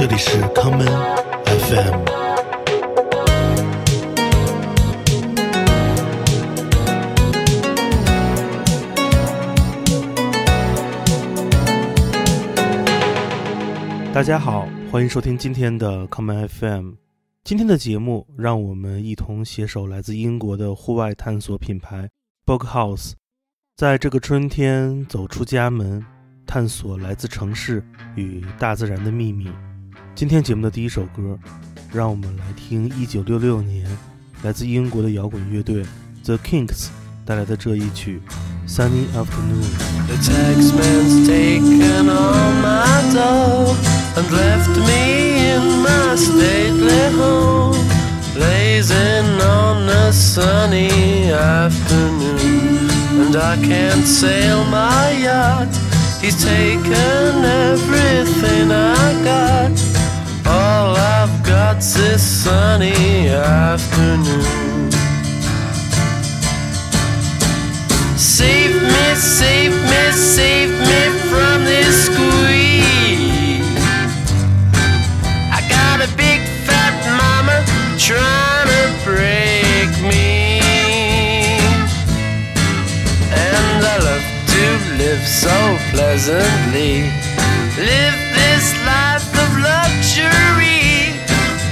这里是康门 FM。大家好，欢迎收听今天的康门 FM。今天的节目，让我们一同携手来自英国的户外探索品牌 Book House，在这个春天走出家门，探索来自城市与大自然的秘密。今天节目的第一首歌，让我们来听1966年来自英国的摇滚乐队 The Kinks 带来的这一曲《Sunny Afternoon》。The taxman's taken all my dough and left me in my stately home, blazing on a sunny afternoon. And I can't sail my yacht, he's taken everything I got. I've this sunny afternoon. Save me, save me, save me from this squeeze. I got a big fat mama trying to break me. And I love to live so pleasantly. Live this life.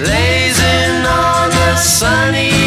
Lazing on a sunny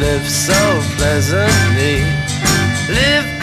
live so pleasantly. Live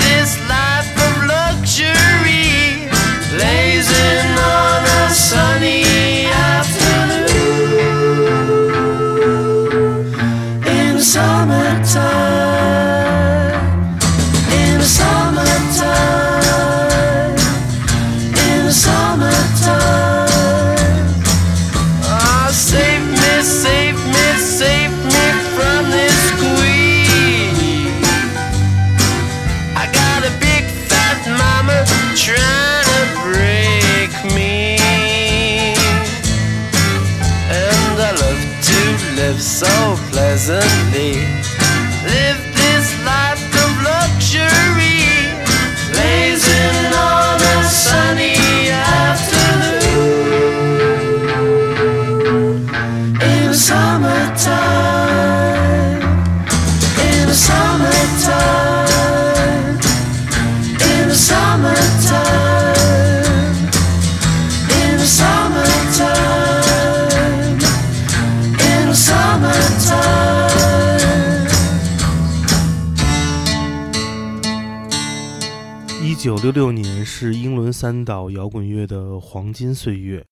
六六年是英伦三岛摇滚乐的黄金岁月，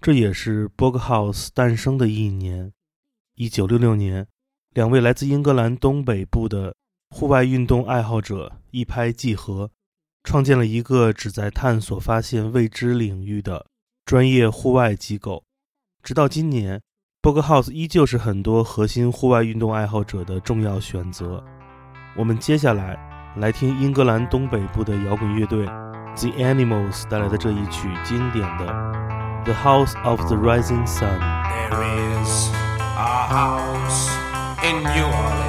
这也是 Bog House 诞生的一年。一九六六年，两位来自英格兰东北部的户外运动爱好者一拍即合，创建了一个旨在探索发现未知领域的专业户外机构。直到今年，Bog House 依旧是很多核心户外运动爱好者的重要选择。我们接下来来听英格兰东北部的摇滚乐队 The Animals 带来的这一曲经典的《The House of the Rising Sun》。There is a house in New Orleans.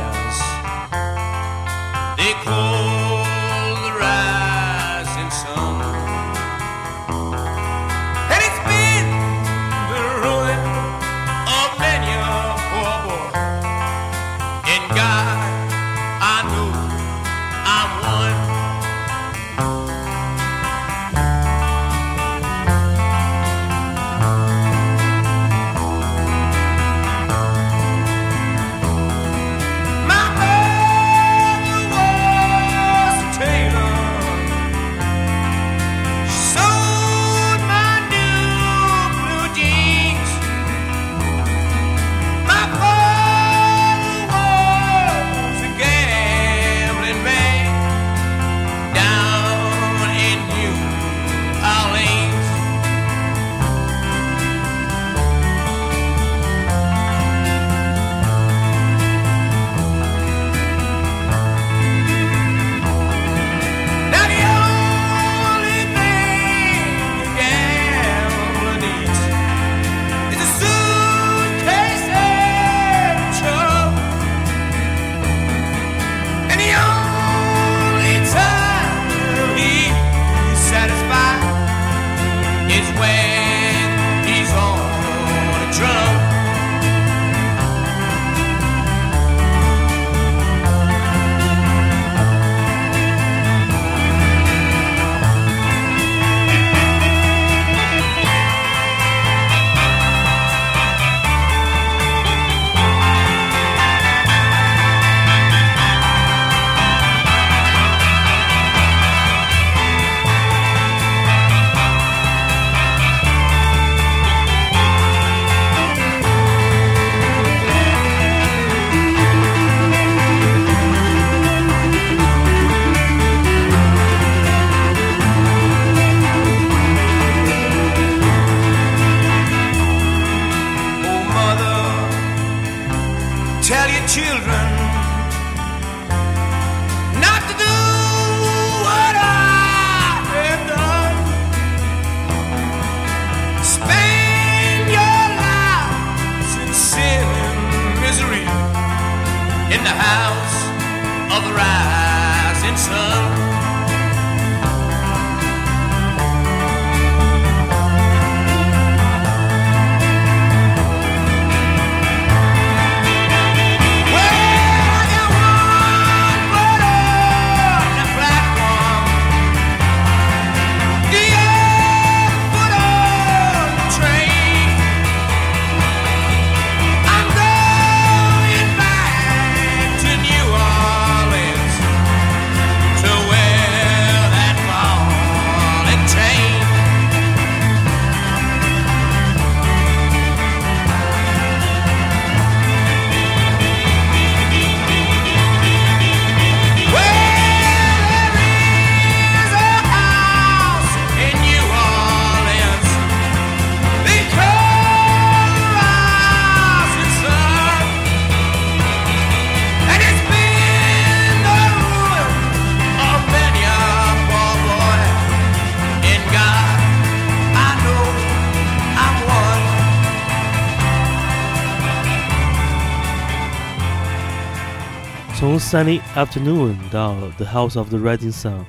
Sunny Afternoon 到 The House of the Rising Sun，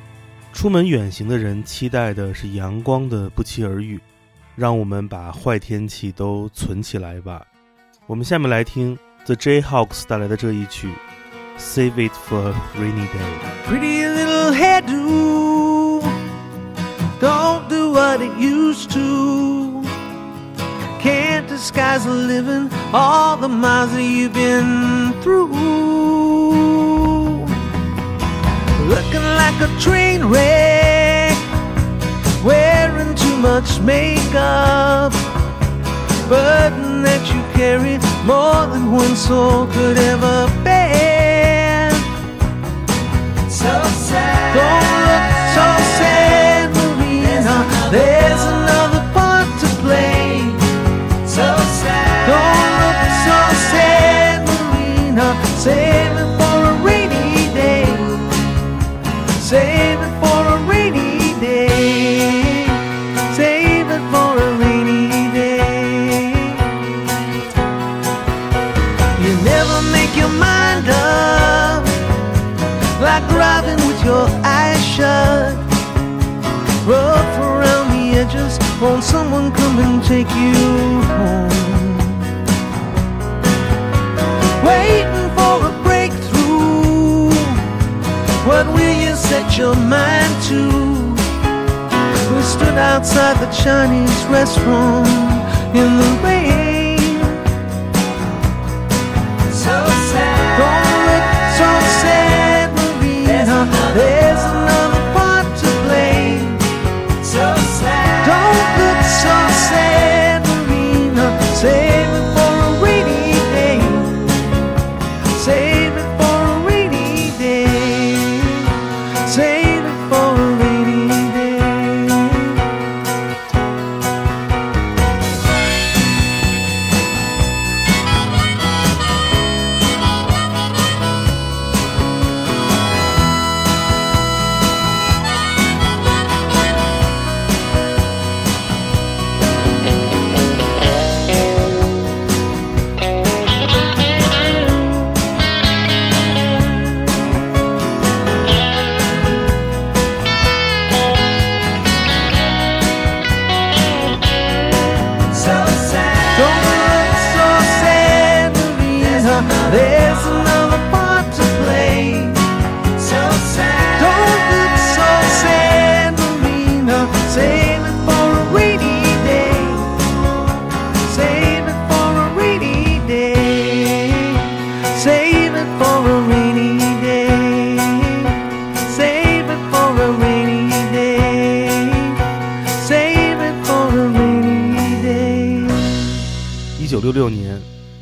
出门远行的人期待的是阳光的不期而遇。让我们把坏天气都存起来吧。我们下面来听 The Jayhawks 带来的这一曲，Save It for a Rainy Day。Pretty little hairdo. Don't do what it used to. Can't disguise living, all the miles that you've been through. Looking like a train wreck, wearing too much makeup. Burden that you carry more than one soul could ever bear. So sad. Don't Marina.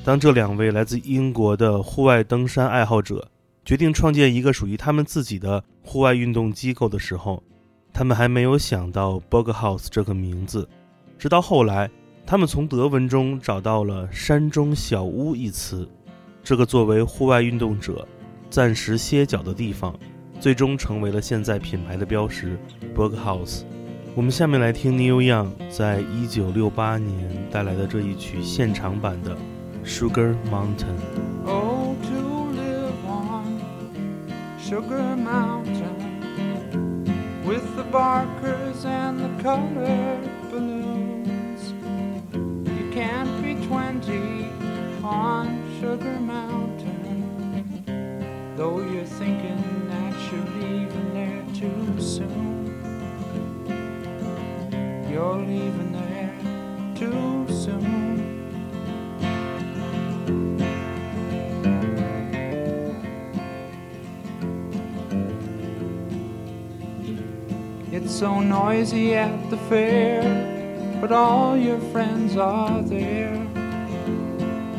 当这两位来自英国的户外登山爱好者决定创建一个属于他们自己的户外运动机构的时候，他们还没有想到 Boghouse 这个名字。直到后来，他们从德文中找到了“山中小屋”一词，这个作为户外运动者暂时歇脚的地方，最终成为了现在品牌的标识 Boghouse。我们下面来听 Neil Young 在一九六八年带来的这一曲现场版的《Sugar Mountain》。Oh, to live on Sugar Mountain with the barkers and the colored balloons. You can't be 20 on Sugar Mountain, though you're thinking that you're leaving there too soon. You're leaving there too soon. So noisy at the fair, but all your friends are there.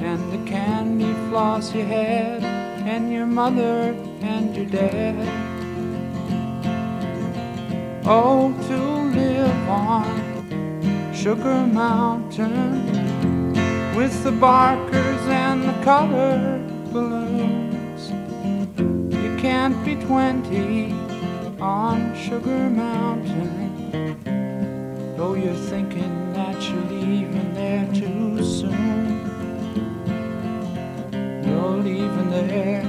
And the candy floss you had, and your mother and your dad. Oh, to live on Sugar Mountain with the barkers and the colored balloons. You can't be 20 on Sugar Mountain. Though you're thinking that you're leaving there too soon. You're leaving there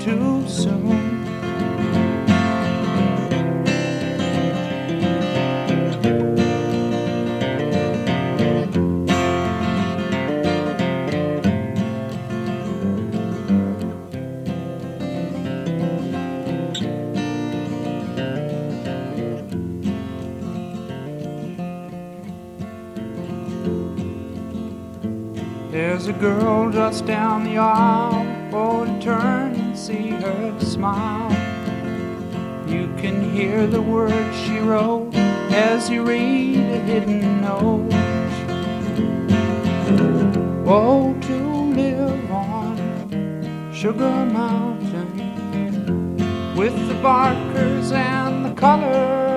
too There's girl just down the aisle. Oh, turn and see her smile. You can hear the words she wrote as you read a hidden note. Oh, to live on Sugar Mountain with the barkers and the colored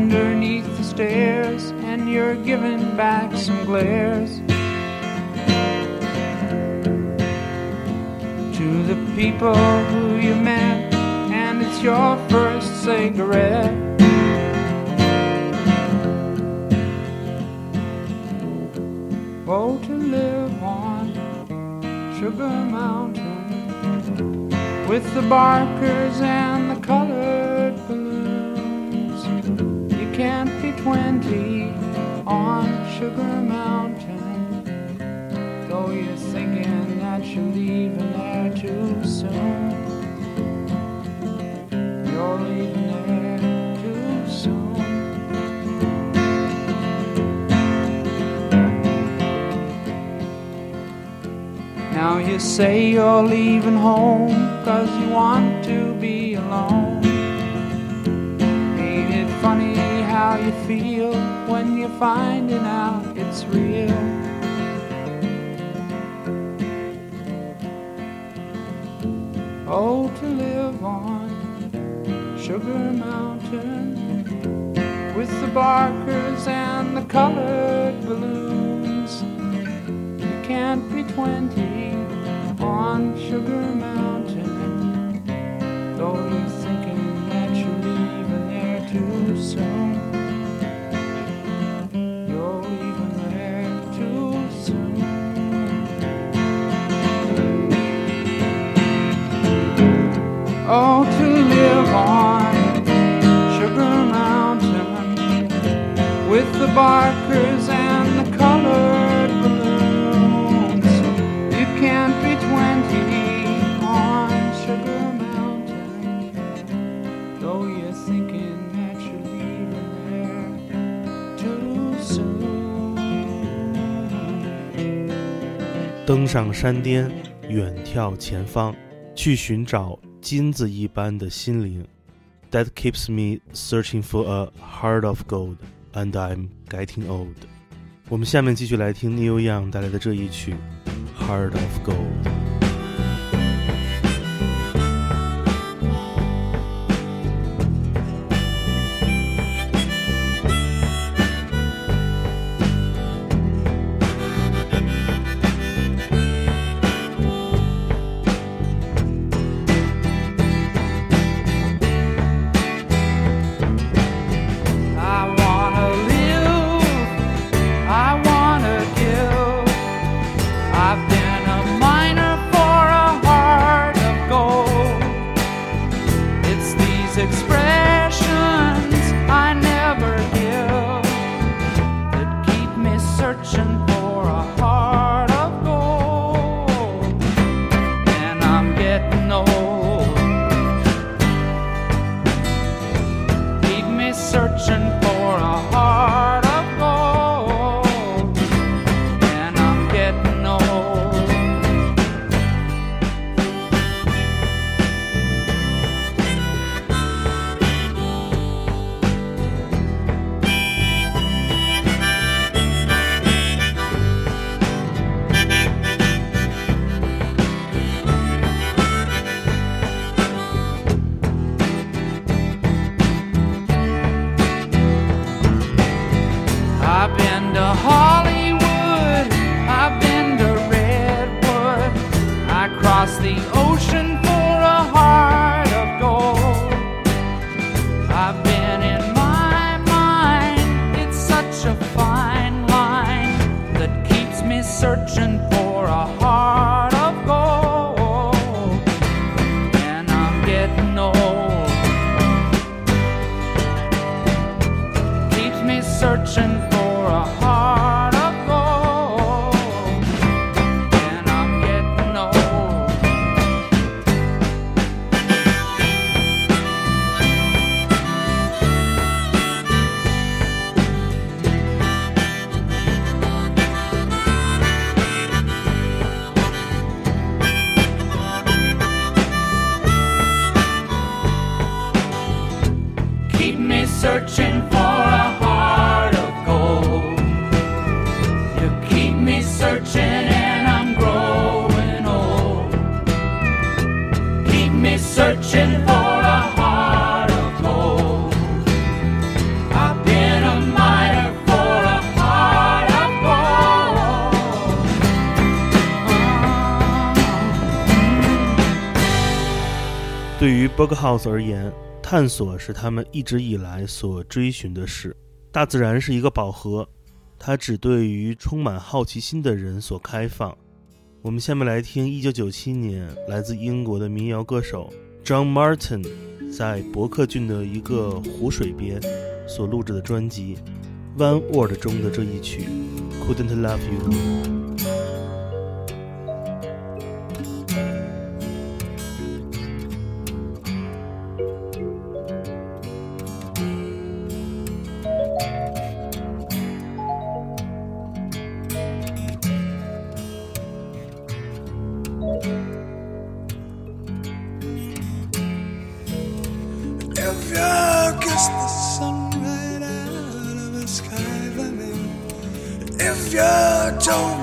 underneath the stairs and you're giving back some glares to the people who you met, and it's your first cigarette. Oh, to live on Sugar Mountain with the barkers and the colored Sugar Mountain, though you're thinking that you're leaving there too soon. You're leaving there too soon. Now you say you're leaving home cause you want to be alone. How you feel when you're finding out it's real? Oh, to live on Sugar Mountain with the barkers and the colored balloons. You can't be 20 on Sugar Mountain, though you're thinking that you're leaving there too soon. barkers and the colored balloons. You can't be 20 on Sugar Mountain, though you're thinking that you're leaving there too soon. 登上山巅，远眺前方，去寻找金子一般的心灵。That keeps me searching for a heart of gold, And I'm getting old。我们下面继续来听 Neil Young 带来的这一曲《Heart of Gold》。对于 Book House 而言，探索是他们一直以来所追寻的事。大自然是一个宝盒，它只对于充满好奇心的人所开放。我们下面来听1997年来自英国的民谣歌手 John Martin 在伯克郡的一个湖水边所录制的专辑《One Word》中的这一曲《Couldn't Love You you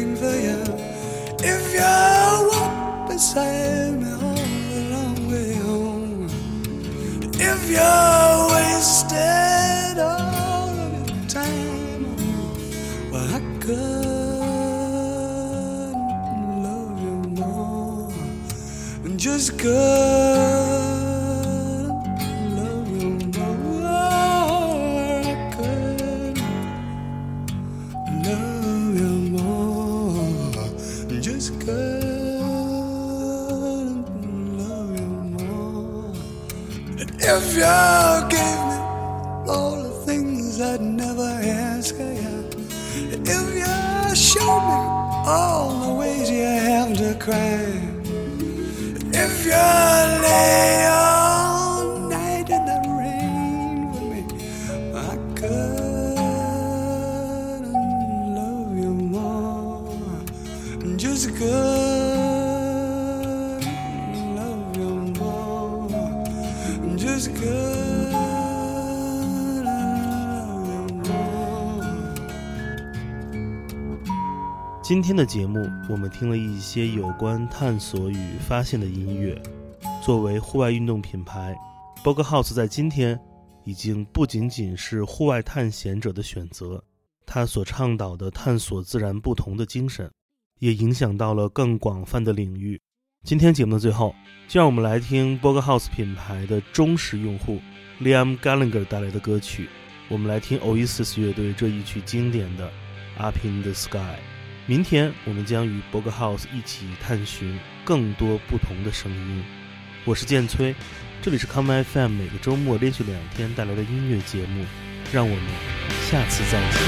shine for you, if you walk beside me all the long way. Home, if you wasted all of your time. Well, I couldn't love you more. And just couldn't you gave me all the things I'd never ask of you, if you showed me all the ways you have to cry, 今天的节目，我们听了一些有关探索与发现的音乐。作为户外运动品牌 b o g House 在今天已经不仅仅是户外探险者的选择，它所倡导的探索自然不同的精神，也影响到了更广泛的领域。今天节目的最后，就让我们来听 b o g House 品牌的忠实用户 Liam Gallagher 带来的歌曲。我们来听 Oasis 乐队这一曲经典的《Up in the Sky》。明天我们将与博格 House 一起探寻更多不同的声音。我是建崔，这里是 Come FM 每个周末连续两天带来的音乐节目，让我们下次再见。